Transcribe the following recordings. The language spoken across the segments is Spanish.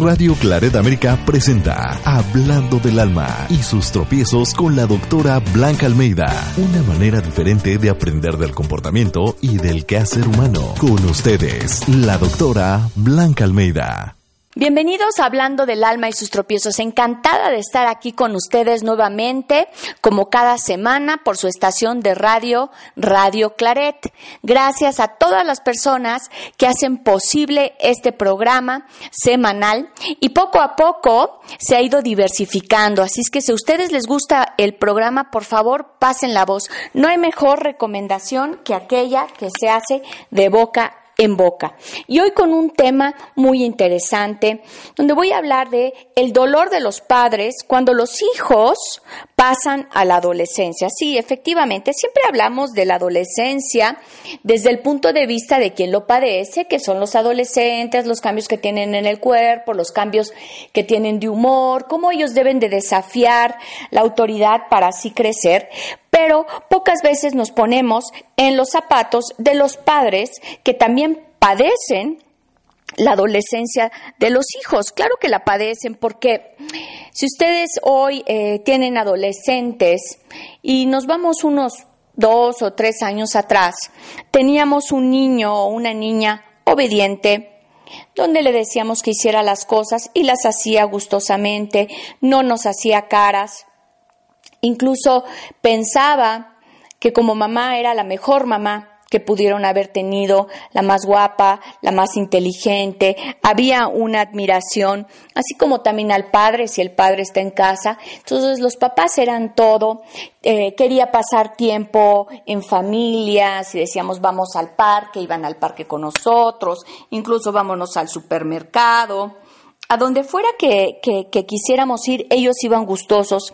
Radio Claret América presenta Hablando del Alma y sus tropiezos con la doctora Blanca Almeida. Una manera diferente de aprender del comportamiento y del quehacer humano. Con ustedes, la doctora Blanca Almeida. Bienvenidos a Hablando del Alma y sus tropiezos. Encantada de estar aquí con ustedes nuevamente, como cada semana, por su estación de radio, Radio Claret. Gracias a todas las personas que hacen posible este programa semanal y poco a poco se ha ido diversificando. Así es que si a ustedes les gusta el programa, por favor, pasen la voz. No hay mejor recomendación que aquella que se hace de boca en boca. Y hoy con un tema muy interesante, donde voy a hablar de el dolor de los padres cuando los hijos pasan a la adolescencia. Sí, efectivamente, siempre hablamos de la adolescencia desde el punto de vista de quien lo padece, que son los adolescentes, los cambios que tienen en el cuerpo, los cambios que tienen de humor, cómo ellos deben de desafiar la autoridad para así crecer, pero pocas veces nos ponemos en los zapatos de los padres que también padecen la adolescencia de los hijos. Claro que la padecen porque si ustedes hoy eh, tienen adolescentes y nos vamos unos dos o tres años atrás, teníamos un niño o una niña obediente, donde le decíamos que hiciera las cosas y las hacía gustosamente, no nos hacía caras, Incluso pensaba que como mamá era la mejor mamá que pudieron haber tenido, la más guapa, la más inteligente, había una admiración, así como también al padre, si el padre está en casa. Entonces los papás eran todo, eh, quería pasar tiempo en familia, si decíamos vamos al parque, iban al parque con nosotros, incluso vámonos al supermercado. A donde fuera que, que quisiéramos ir, ellos iban gustosos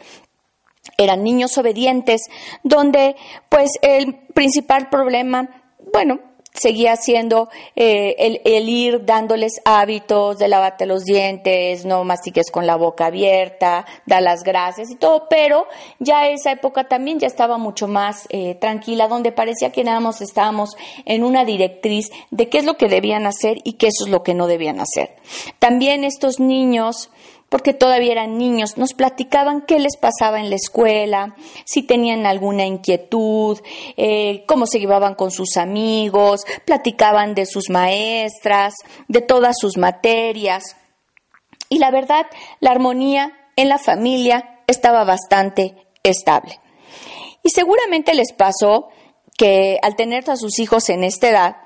eran niños obedientes, donde pues el principal problema, bueno, seguía siendo eh, el, ir dándoles hábitos de lavarte los dientes, no mastiques con la boca abierta, da las gracias y todo, pero ya esa época también ya estaba mucho más eh, tranquila, donde parecía que nada más estábamos en una directriz de qué es lo que debían hacer y qué es lo que no debían hacer. También estos niños porque todavía eran niños, nos platicaban qué les pasaba en la escuela, si tenían alguna inquietud, eh, cómo se llevaban con sus amigos, platicaban de sus maestras, de todas sus materias. Y la verdad, la armonía en la familia estaba bastante estable. Y seguramente les pasó que al tener a sus hijos en esta edad,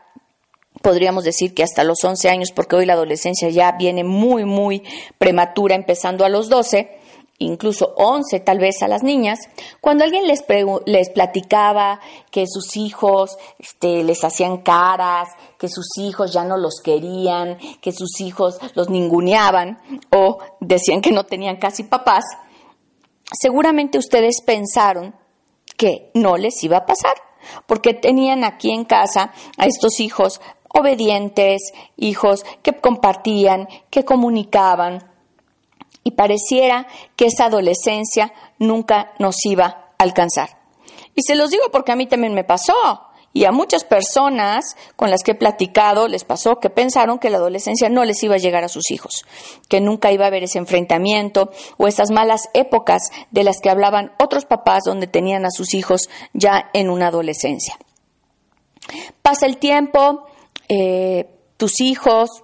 podríamos decir que hasta los 11 años, porque hoy la adolescencia ya viene muy, muy prematura, empezando a los 12, incluso 11 tal vez a las niñas, cuando alguien les, les platicaba que sus hijos este, les hacían caras, que sus hijos ya no los querían, que sus hijos los ninguneaban o decían que no tenían casi papás, seguramente ustedes pensaron que no les iba a pasar, porque tenían aquí en casa a estos hijos obedientes, hijos que compartían, que comunicaban. Y pareciera que esa adolescencia nunca nos iba a alcanzar. Y se los digo porque a mí también me pasó. Y a muchas personas con las que he platicado les pasó que pensaron que la adolescencia no les iba a llegar a sus hijos, que nunca iba a haber ese enfrentamiento o esas malas épocas de las que hablaban otros papás donde tenían a sus hijos ya en una adolescencia. Pasa el tiempo, eh, tus hijos,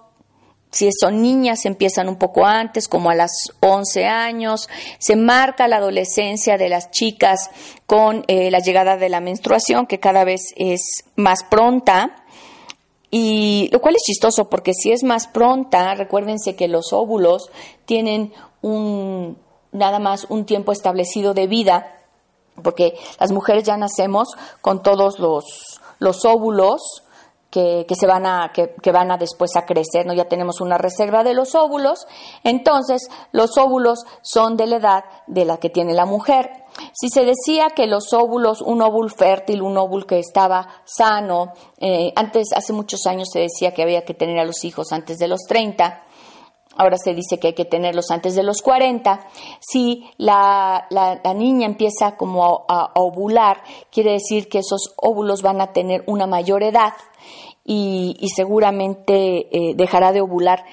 si son niñas, empiezan un poco antes, como a las 11 años. Se marca la adolescencia de las chicas con eh, la llegada de la menstruación, que cada vez es más pronta. Y lo cual es chistoso, porque si es más pronta, recuérdense que los óvulos tienen un, nada más un tiempo establecido de vida, porque las mujeres ya nacemos con todos los, los óvulos que, se van a, que, que, van a después a crecer, ¿no? Ya tenemos una reserva de los óvulos, entonces los óvulos son de la edad de la que tiene la mujer. Si se decía que los óvulos, un óvulo fértil, un óvulo que estaba sano, eh, antes, hace muchos años se decía que había que tener a los hijos antes de los 30, ahora se dice que hay que tenerlos antes de los 40. Si la, la, niña empieza como a, ovular, quiere decir que esos óvulos van a tener una mayor edad y, seguramente eh, dejará de ovular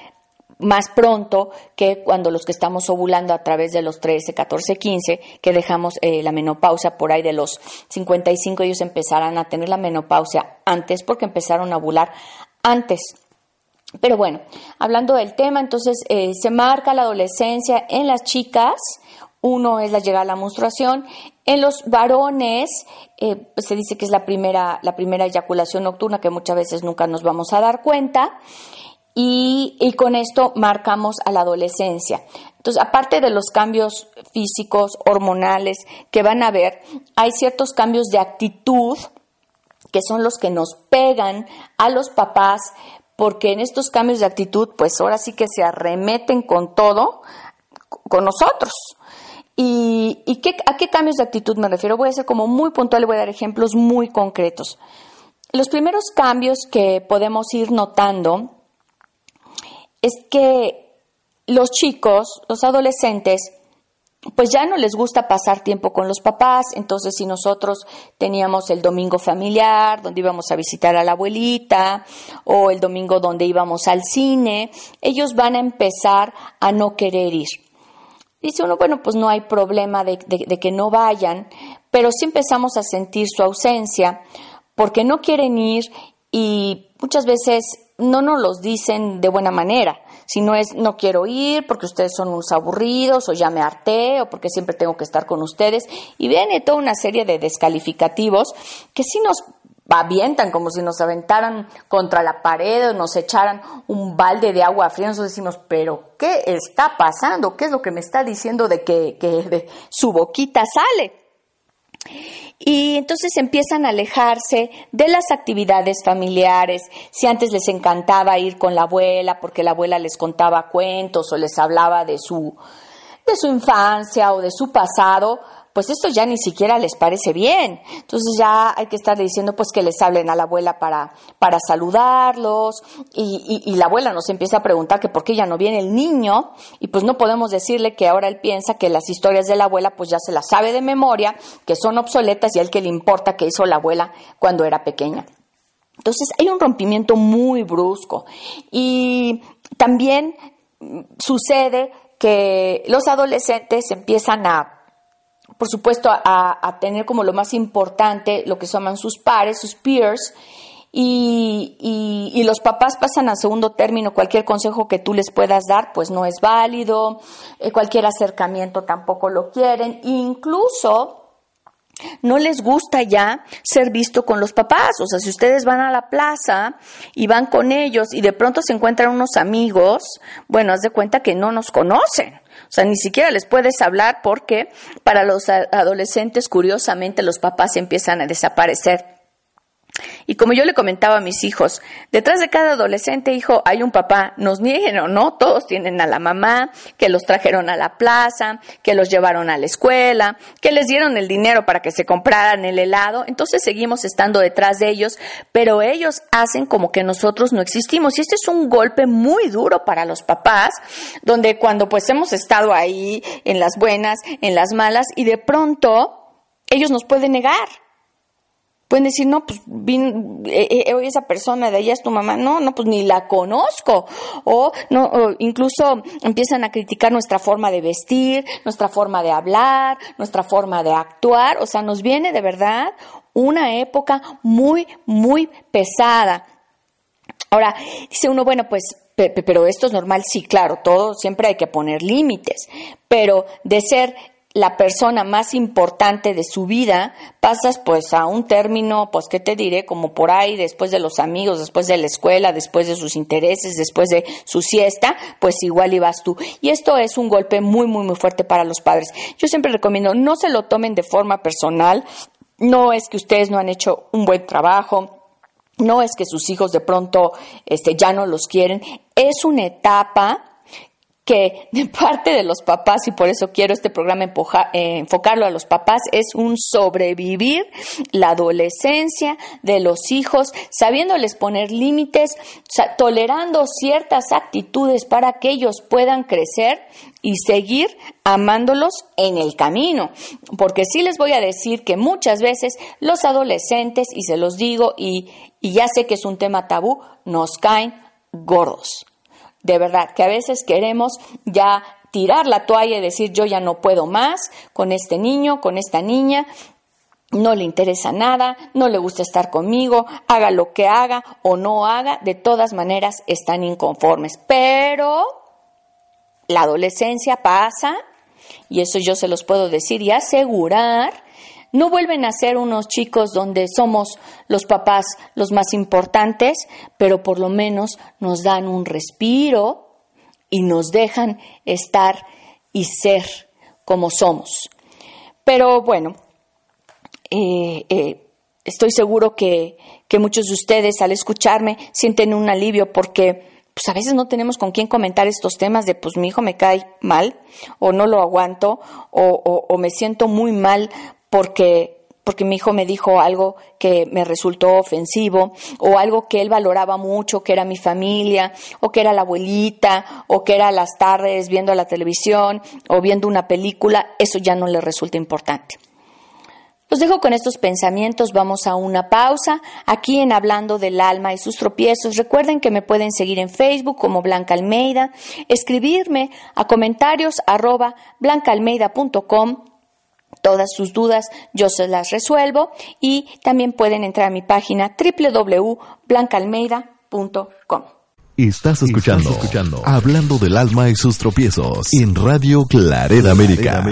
más pronto que cuando los que estamos ovulando a través de los 13, 14, 15, que dejamos eh, la menopausia por ahí de los 55, ellos empezarán a tener la menopausia antes porque empezaron a ovular antes. Pero bueno, hablando del tema, entonces eh, se marca la adolescencia en las chicas, uno es la llegada a la menstruación. En los varones eh, pues se dice que es la primera, la primera eyaculación nocturna que muchas veces nunca nos vamos a dar cuenta. Y, y, con esto marcamos a la adolescencia. Entonces, aparte de los cambios físicos, hormonales que van a haber, hay ciertos cambios de actitud que son los que nos pegan a los papás, porque en estos cambios de actitud, pues ahora sí que se arremeten con todo, con nosotros. ¿Y, a qué cambios de actitud me refiero? Voy a ser como muy puntual y voy a dar ejemplos muy concretos. Los primeros cambios que podemos ir notando es que los chicos, los adolescentes, pues ya no les gusta pasar tiempo con los papás, entonces si nosotros teníamos el domingo familiar, donde íbamos a visitar a la abuelita, o el domingo donde íbamos al cine, ellos van a empezar a no querer ir. Dice uno, bueno, pues no hay problema de, que no vayan, pero sí empezamos a sentir su ausencia porque no quieren ir y muchas veces no nos los dicen de buena manera, sino es no quiero ir porque ustedes son unos aburridos o ya me harté o porque siempre tengo que estar con ustedes y viene toda una serie de descalificativos que sí nos avientan como si nos aventaran contra la pared o nos echaran un balde de agua fría. Nosotros decimos, pero ¿qué está pasando? ¿Qué es lo que me está diciendo de que, de su boquita sale? Y entonces empiezan a alejarse de las actividades familiares. Si antes les encantaba ir con la abuela porque la abuela les contaba cuentos o les hablaba de su, de su infancia o de su pasado, pues esto ya ni siquiera les parece bien. Entonces ya hay que estar diciendo pues que les hablen a la abuela para, para saludarlos y, y, la abuela nos empieza a preguntar que por qué ya no viene el niño y pues no podemos decirle que ahora él piensa que las historias de la abuela pues ya se las sabe de memoria, que son obsoletas y a él que le importa que hizo la abuela cuando era pequeña. Entonces hay un rompimiento muy brusco y también sucede que los adolescentes empiezan a por supuesto, a, tener como lo más importante lo que llaman sus pares, sus peers, y, y, los papás pasan a segundo término. Cualquier consejo que tú les puedas dar, pues no es válido. Eh, cualquier acercamiento tampoco lo quieren. Incluso no les gusta ya ser visto con los papás. O sea, si ustedes van a la plaza y van con ellos y de pronto se encuentran unos amigos, bueno, haz de cuenta que no nos conocen. O sea, ni siquiera les puedes hablar porque para los adolescentes, curiosamente, los papás empiezan a desaparecer. Y como yo le comentaba a mis hijos, detrás de cada adolescente hijo hay un papá, nos nieguen o no, todos tienen a la mamá, que los trajeron a la plaza, que los llevaron a la escuela, que les dieron el dinero para que se compraran el helado, entonces seguimos estando detrás de ellos, pero ellos hacen como que nosotros no existimos. Y este es un golpe muy duro para los papás, donde cuando pues hemos estado ahí en las buenas, en las malas, y de pronto ellos nos pueden negar. Pueden decir, no, pues vin, eh, eh, esa persona de allá es tu mamá. No, no, pues ni la conozco. O, no, incluso empiezan a criticar nuestra forma de vestir, nuestra forma de hablar, nuestra forma de actuar. O sea, nos viene de verdad una época muy, muy pesada. Ahora, dice uno, bueno, pues pero esto es normal, sí, claro, todo siempre hay que poner límites, pero de ser la persona más importante de su vida, pasas pues a un término, pues qué te diré, como por ahí, después de los amigos, después de la escuela, después de sus intereses, después de su siesta, pues igual ibas tú. Y esto es un golpe muy, muy, muy fuerte para los padres. Yo siempre recomiendo, no se lo tomen de forma personal, no es que ustedes no han hecho un buen trabajo, no es que sus hijos de pronto este, ya no los quieren, es una etapa que de parte de los papás, y por eso quiero este programa eh, enfocarlo a los papás, es un sobrevivir la adolescencia de los hijos, sabiéndoles poner límites, tolerando ciertas actitudes para que ellos puedan crecer y seguir amándolos en el camino. Porque sí les voy a decir que muchas veces los adolescentes, y se los digo, y, y ya sé que es un tema tabú, nos caen gordos de verdad, que a veces queremos ya tirar la toalla y decir yo ya no puedo más con este niño, con esta niña, no le interesa nada, no le gusta estar conmigo, haga lo que haga o no haga, de todas maneras están inconformes. Pero la adolescencia pasa, y eso yo se los puedo decir y asegurar, no vuelven a ser unos chicos donde somos los papás los más importantes, pero por lo menos nos dan un respiro y nos dejan estar y ser como somos. Pero bueno, eh, eh, estoy seguro que, muchos de ustedes al escucharme sienten un alivio porque pues a veces no tenemos con quién comentar estos temas de pues mi hijo me cae mal o no lo aguanto o me siento muy mal porque porque mi hijo me dijo algo que me resultó ofensivo o algo que él valoraba mucho, que era mi familia, o que era la abuelita, o que era las tardes viendo la televisión o viendo una película, eso ya no le resulta importante. Los dejo con estos pensamientos, vamos a una pausa aquí en Hablando del Alma y sus tropiezos. Recuerden que me pueden seguir en Facebook como Blanca Almeida, escribirme a comentarios arroba blancaalmeida.com Todas sus dudas yo se las resuelvo y también pueden entrar a mi página www.blancalmeida.com. Estás escuchando, escuchando Hablando del alma y sus tropiezos en Radio Claret América.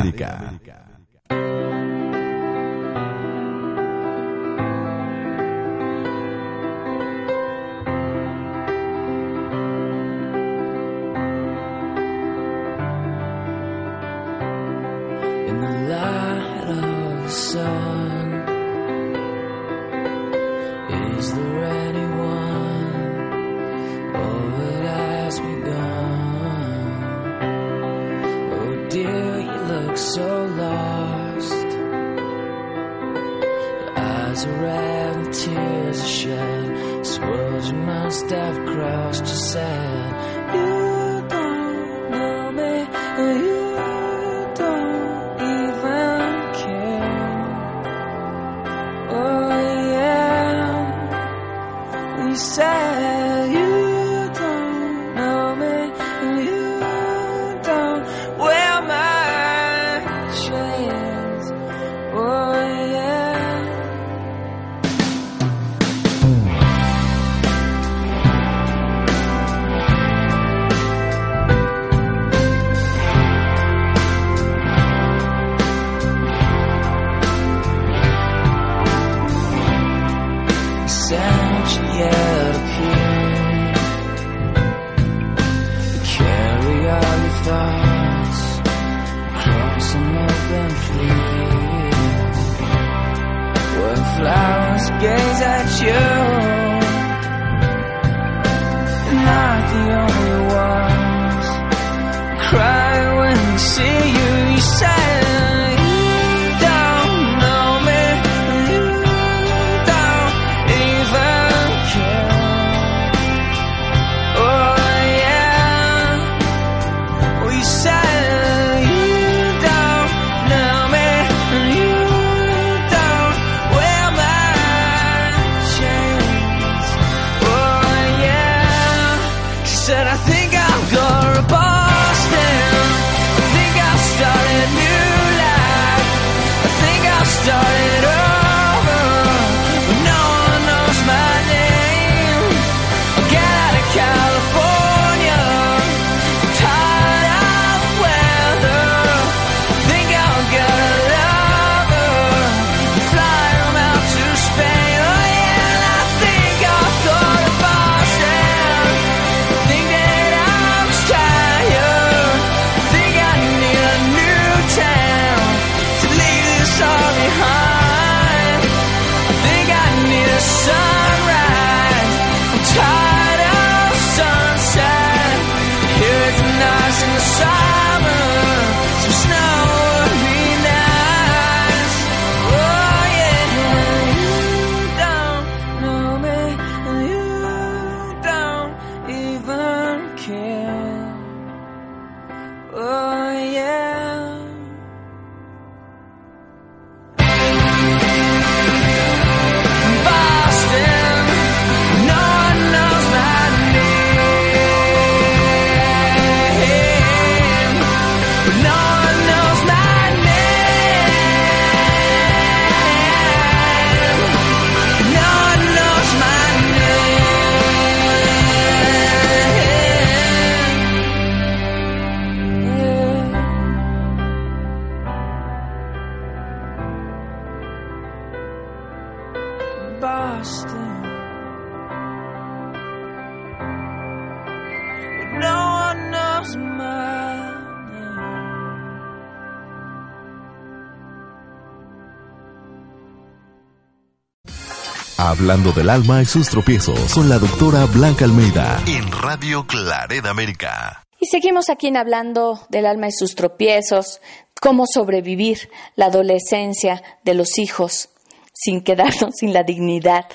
Hablando del alma y sus tropiezos con la doctora Blanca Almeida en Radio Claret América. Y seguimos aquí en Hablando del alma y sus tropiezos, cómo sobrevivir la adolescencia de los hijos sin quedarnos sin la dignidad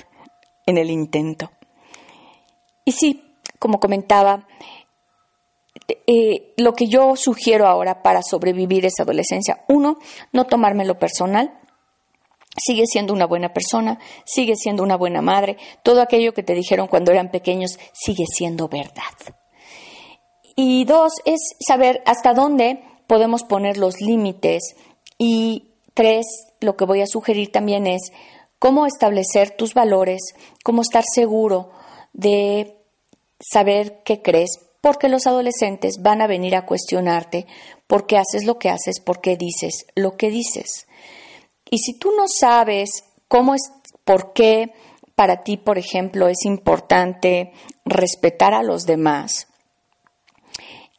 en el intento. Y sí, como comentaba, eh, lo que yo sugiero ahora para sobrevivir esa adolescencia, uno, no tomármelo personal, Sigue siendo una buena persona, sigue siendo una buena madre, todo aquello que te dijeron cuando eran pequeños sigue siendo verdad. Y dos, es saber hasta dónde podemos poner los límites. Y tres, lo que voy a sugerir también es cómo establecer tus valores, cómo estar seguro de saber qué crees, porque los adolescentes van a venir a cuestionarte por qué haces lo que haces, por qué dices lo que dices. Y si tú no sabes cómo es, por qué para ti, por ejemplo, es importante respetar a los demás,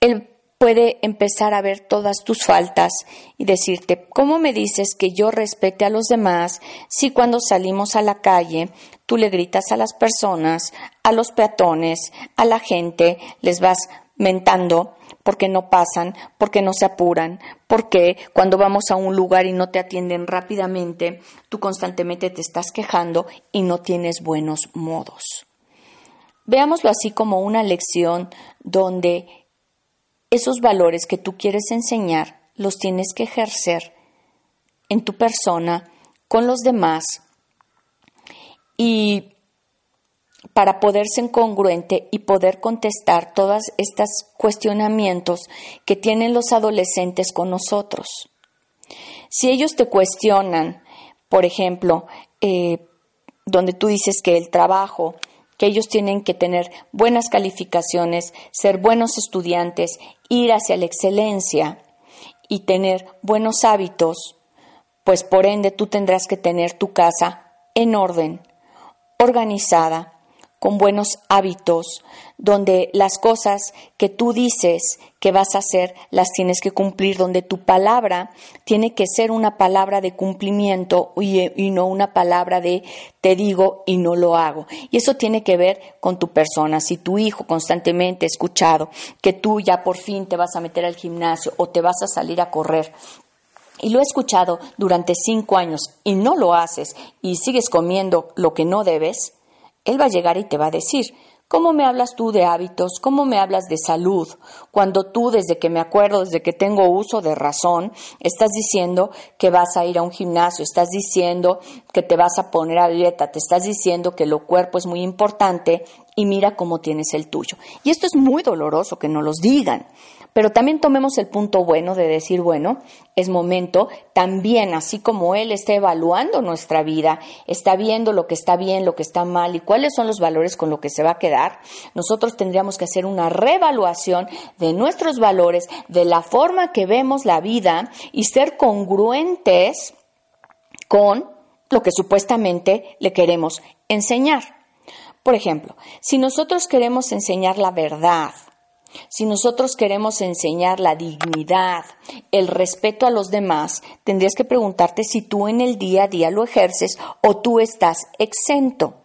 él puede empezar a ver todas tus faltas y decirte, ¿cómo me dices que yo respete a los demás si cuando salimos a la calle tú le gritas a las personas, a los peatones, a la gente, les vas mentando porque no pasan, porque no se apuran, porque cuando vamos a un lugar y no te atienden rápidamente, tú constantemente te estás quejando y no tienes buenos modos. Veámoslo así como una lección donde esos valores que tú quieres enseñar los tienes que ejercer en tu persona, con los demás y para poder ser congruente y poder contestar todos estos cuestionamientos que tienen los adolescentes con nosotros. Si ellos te cuestionan, por ejemplo, eh, donde tú dices que el trabajo, que ellos tienen que tener buenas calificaciones, ser buenos estudiantes, ir hacia la excelencia y tener buenos hábitos, pues por ende tú tendrás que tener tu casa en orden, organizada, con buenos hábitos, donde las cosas que tú dices que vas a hacer las tienes que cumplir, donde tu palabra tiene que ser una palabra de cumplimiento y, no una palabra de te digo y no lo hago. Y eso tiene que ver con tu persona. Si tu hijo constantemente ha escuchado que tú ya por fin te vas a meter al gimnasio o te vas a salir a correr, y lo he escuchado durante cinco años y no lo haces y sigues comiendo lo que no debes, él va a llegar y te va a decir, ¿Cómo me hablas tú de hábitos? ¿Cómo me hablas de salud? Cuando tú, desde que me acuerdo, desde que tengo uso de razón, estás diciendo que vas a ir a un gimnasio, estás diciendo que te vas a poner a dieta, te estás diciendo que lo cuerpo es muy importante y mira cómo tienes el tuyo. Y esto es muy doloroso que no los digan. Pero también tomemos el punto bueno de decir, bueno, es momento también, así como Él está evaluando nuestra vida, está viendo lo que está bien, lo que está mal y cuáles son los valores con los que se va a quedar, nosotros tendríamos que hacer una reevaluación de nuestros valores, de la forma que vemos la vida y ser congruentes con lo que supuestamente le queremos enseñar. Por ejemplo, si nosotros queremos enseñar la verdad, si nosotros queremos enseñar la dignidad, el respeto a los demás, tendrías que preguntarte si tú en el día a día lo ejerces o tú estás exento.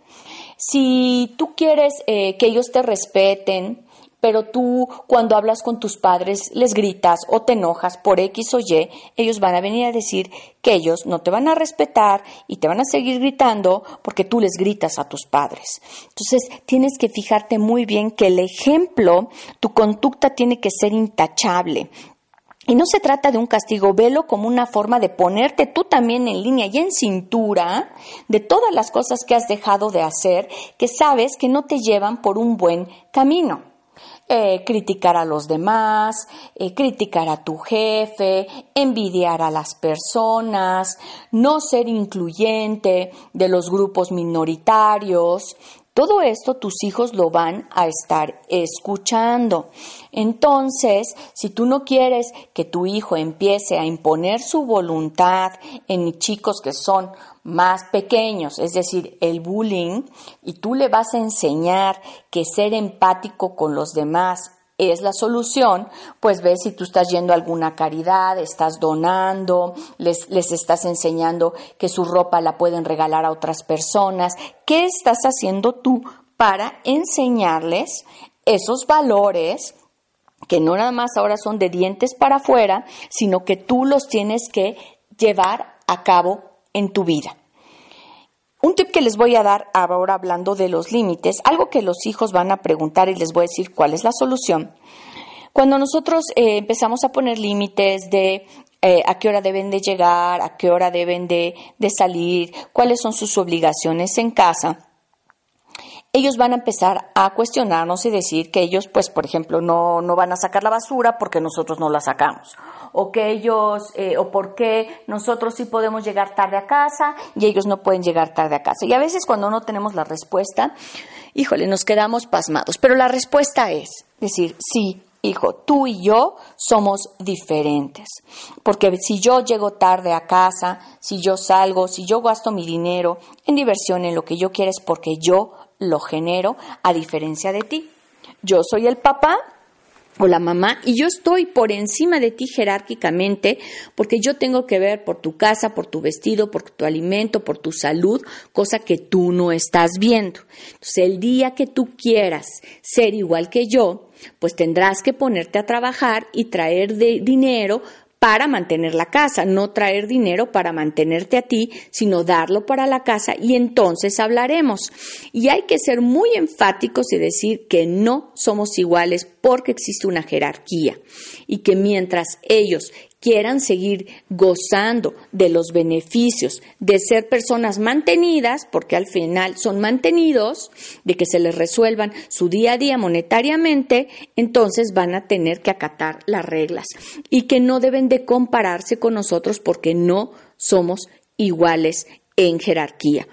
Si tú quieres eh, que ellos te respeten, pero tú cuando hablas con tus padres les gritas o te enojas por X o Y, ellos van a venir a decir que ellos no te van a respetar y te van a seguir gritando porque tú les gritas a tus padres. Entonces tienes que fijarte muy bien que el ejemplo, tu conducta tiene que ser intachable. Y no se trata de un castigo, velo como una forma de ponerte tú también en línea y en cintura de todas las cosas que has dejado de hacer que sabes que no te llevan por un buen camino. Eh, criticar a los demás, eh, criticar a tu jefe, envidiar a las personas, no ser incluyente de los grupos minoritarios, todo esto tus hijos lo van a estar escuchando. Entonces, si tú no quieres que tu hijo empiece a imponer su voluntad en chicos que son más pequeños, es decir, el bullying, y tú le vas a enseñar que ser empático con los demás es la solución, pues ves si tú estás yendo a alguna caridad, estás donando, les, les estás enseñando que su ropa la pueden regalar a otras personas. ¿Qué estás haciendo tú para enseñarles esos valores que no nada más ahora son de dientes para afuera, sino que tú los tienes que llevar a cabo en tu vida? Un tip que les voy a dar ahora hablando de los límites, algo que los hijos van a preguntar y les voy a decir cuál es la solución. Cuando nosotros eh, empezamos a poner límites de eh, a qué hora deben de llegar, a qué hora deben de, de salir, cuáles son sus obligaciones en casa, ellos van a empezar a cuestionarnos y decir que ellos, pues, por ejemplo, no, no van a sacar la basura porque nosotros no la sacamos. O que ellos, eh, o por qué nosotros sí podemos llegar tarde a casa y ellos no pueden llegar tarde a casa. Y a veces cuando no tenemos la respuesta, híjole, nos quedamos pasmados. Pero la respuesta es decir, sí, hijo, tú y yo somos diferentes. Porque si yo llego tarde a casa, si yo salgo, si yo gasto mi dinero en diversión, en lo que yo quiero, es porque yo lo genero a diferencia de ti. Yo soy el papá o la mamá y yo estoy por encima de ti jerárquicamente porque yo tengo que ver por tu casa, por tu vestido, por tu alimento, por tu salud, cosa que tú no estás viendo. Entonces, el día que tú quieras ser igual que yo, pues tendrás que ponerte a trabajar y traer de dinero para mantener la casa, no traer dinero para mantenerte a ti, sino darlo para la casa y entonces hablaremos. Y hay que ser muy enfáticos y decir que no somos iguales porque existe una jerarquía y que mientras ellos quieran seguir gozando de los beneficios de ser personas mantenidas, porque al final son mantenidos, de que se les resuelvan su día a día monetariamente, entonces van a tener que acatar las reglas y que no deben de compararse con nosotros porque no somos iguales en jerarquía.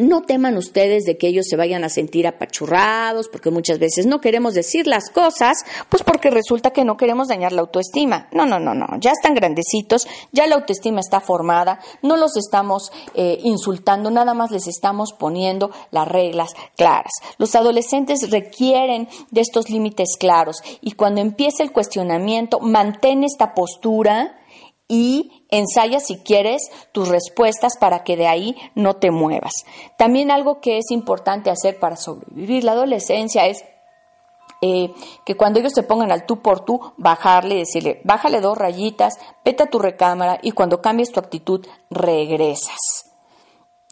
No teman ustedes de que ellos se vayan a sentir apachurrados, porque muchas veces no queremos decir las cosas, pues porque resulta que no queremos dañar la autoestima. No, no, no, no, ya están grandecitos, ya la autoestima está formada, no los estamos eh, insultando, nada más les estamos poniendo las reglas claras. Los adolescentes requieren de estos límites claros y cuando empiece el cuestionamiento, mantén esta postura y ensaya si quieres tus respuestas para que de ahí no te muevas. También algo que es importante hacer para sobrevivir la adolescencia es eh, que cuando ellos se pongan al tú por tú, bajarle, decirle, bájale dos rayitas, vete a tu recámara y cuando cambies tu actitud, regresas.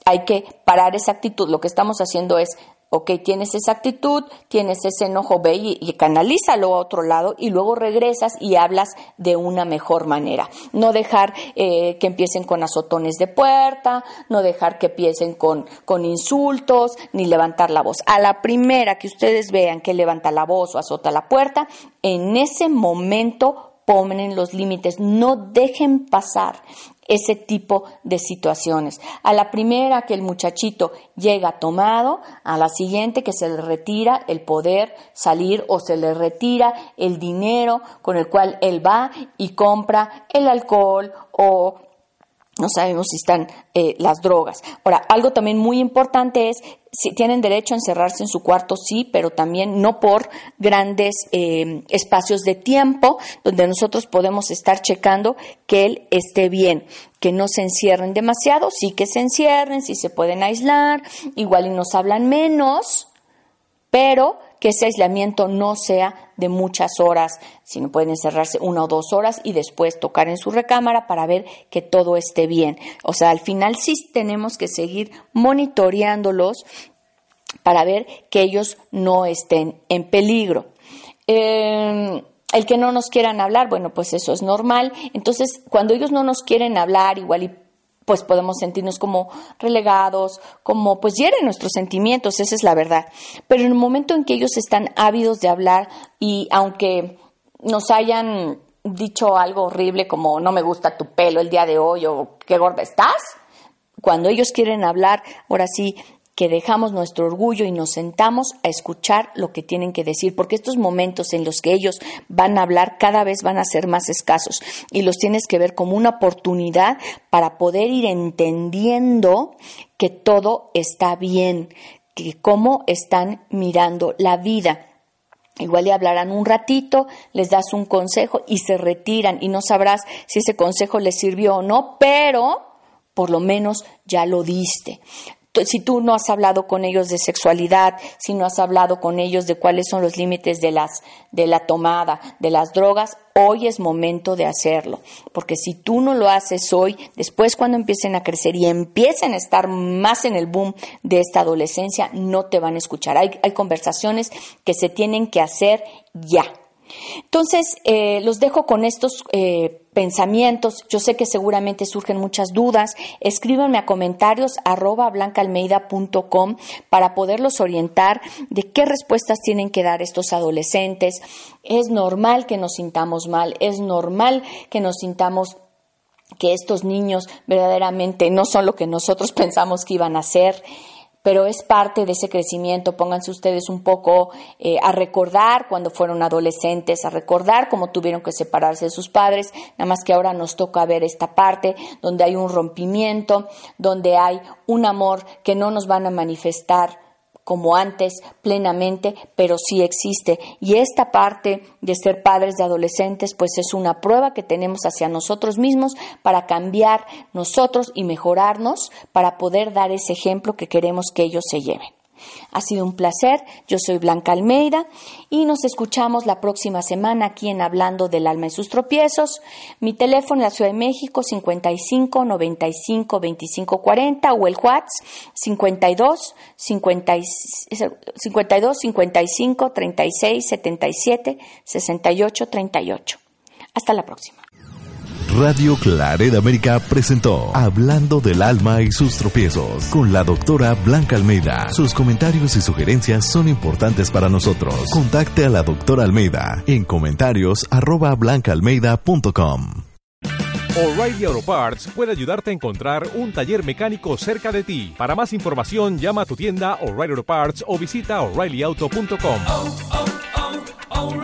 Hay que parar esa actitud. Lo que estamos haciendo es ok, tienes esa actitud, tienes ese enojo, ve y, canalízalo a otro lado y luego regresas y hablas de una mejor manera. No dejar eh, que empiecen con azotones de puerta, no dejar que empiecen con, con insultos, ni levantar la voz. A la primera que ustedes vean que levanta la voz o azota la puerta, en ese momento ponen los límites, no dejen pasar ese tipo de situaciones. A la primera que el muchachito llega tomado, a la siguiente que se le retira el poder salir o se le retira el dinero con el cual él va y compra el alcohol o no sabemos si están eh, las drogas. Ahora, algo también muy importante es si tienen derecho a encerrarse en su cuarto, sí, pero también no por grandes eh, espacios de tiempo donde nosotros podemos estar checando que él esté bien, que no se encierren demasiado, sí que se encierren, sí se pueden aislar, igual y nos hablan menos, pero que ese aislamiento no sea de muchas horas, sino pueden encerrarse una o dos horas y después tocar en su recámara para ver que todo esté bien. O sea, al final sí tenemos que seguir monitoreándolos para ver que ellos no estén en peligro. Em, el que no nos quieran hablar, bueno, pues eso es normal. Entonces, cuando ellos no nos quieren hablar, igual y pues podemos sentirnos como relegados, como pues hieren nuestros sentimientos, esa es la verdad. Pero en el momento en que ellos están ávidos de hablar y aunque nos hayan dicho algo horrible como no me gusta tu pelo el día de hoy o qué gorda estás, cuando ellos quieren hablar, ahora sí, que dejamos nuestro orgullo y nos sentamos a escuchar lo que tienen que decir, porque estos momentos en los que ellos van a hablar cada vez van a ser más escasos y los tienes que ver como una oportunidad para poder ir entendiendo que todo está bien, que cómo están mirando la vida. Igual le hablarán un ratito, les das un consejo y se retiran y no sabrás si ese consejo les sirvió o no, pero por lo menos ya lo diste si tú no has hablado con ellos de sexualidad, si no has hablado con ellos de cuáles son los límites de las de la tomada, de las drogas, hoy es momento de hacerlo, porque si tú no lo haces hoy, después cuando empiecen a crecer y empiecen a estar más en el boom de esta adolescencia, no te van a escuchar. Hay, hay conversaciones que se tienen que hacer ya. Entonces, eh, los dejo con estos eh, pensamientos. Yo sé que seguramente surgen muchas dudas. Escríbanme a comentarios arroba blancaalmeida.com para poderlos orientar de qué respuestas tienen que dar estos adolescentes. Es normal que nos sintamos mal, es normal que nos sintamos que estos niños verdaderamente no son lo que nosotros pensamos que iban a ser pero es parte de ese crecimiento. Pónganse ustedes un poco eh, a recordar cuando fueron adolescentes, a recordar cómo tuvieron que separarse de sus padres, nada más que ahora nos toca ver esta parte donde hay un rompimiento, donde hay un amor que no nos van a manifestar como antes plenamente, pero sí existe. Y esta parte de ser padres de adolescentes, pues es una prueba que tenemos hacia nosotros mismos para cambiar nosotros y mejorarnos para poder dar ese ejemplo que queremos que ellos se lleven. Ha sido un placer. Yo soy Blanca Almeida y nos escuchamos la próxima semana aquí en Hablando del Alma y sus tropiezos. Mi teléfono en la Ciudad de México 55 95 25 40 o el WhatsApp 52 52 55 36 77 68 38. Hasta la próxima. Radio Claret América presentó Hablando del alma y sus tropiezos con la doctora Blanca Almeida. Sus comentarios y sugerencias son importantes para nosotros. Contacte a la doctora Almeida en comentarios arroba blancaalmeida.com. O'Reilly Auto Parts puede ayudarte a encontrar un taller mecánico cerca de ti. Para más información, llama a tu tienda O'Reilly Auto Parts o visita oreillyauto.com. Oh, oh, oh,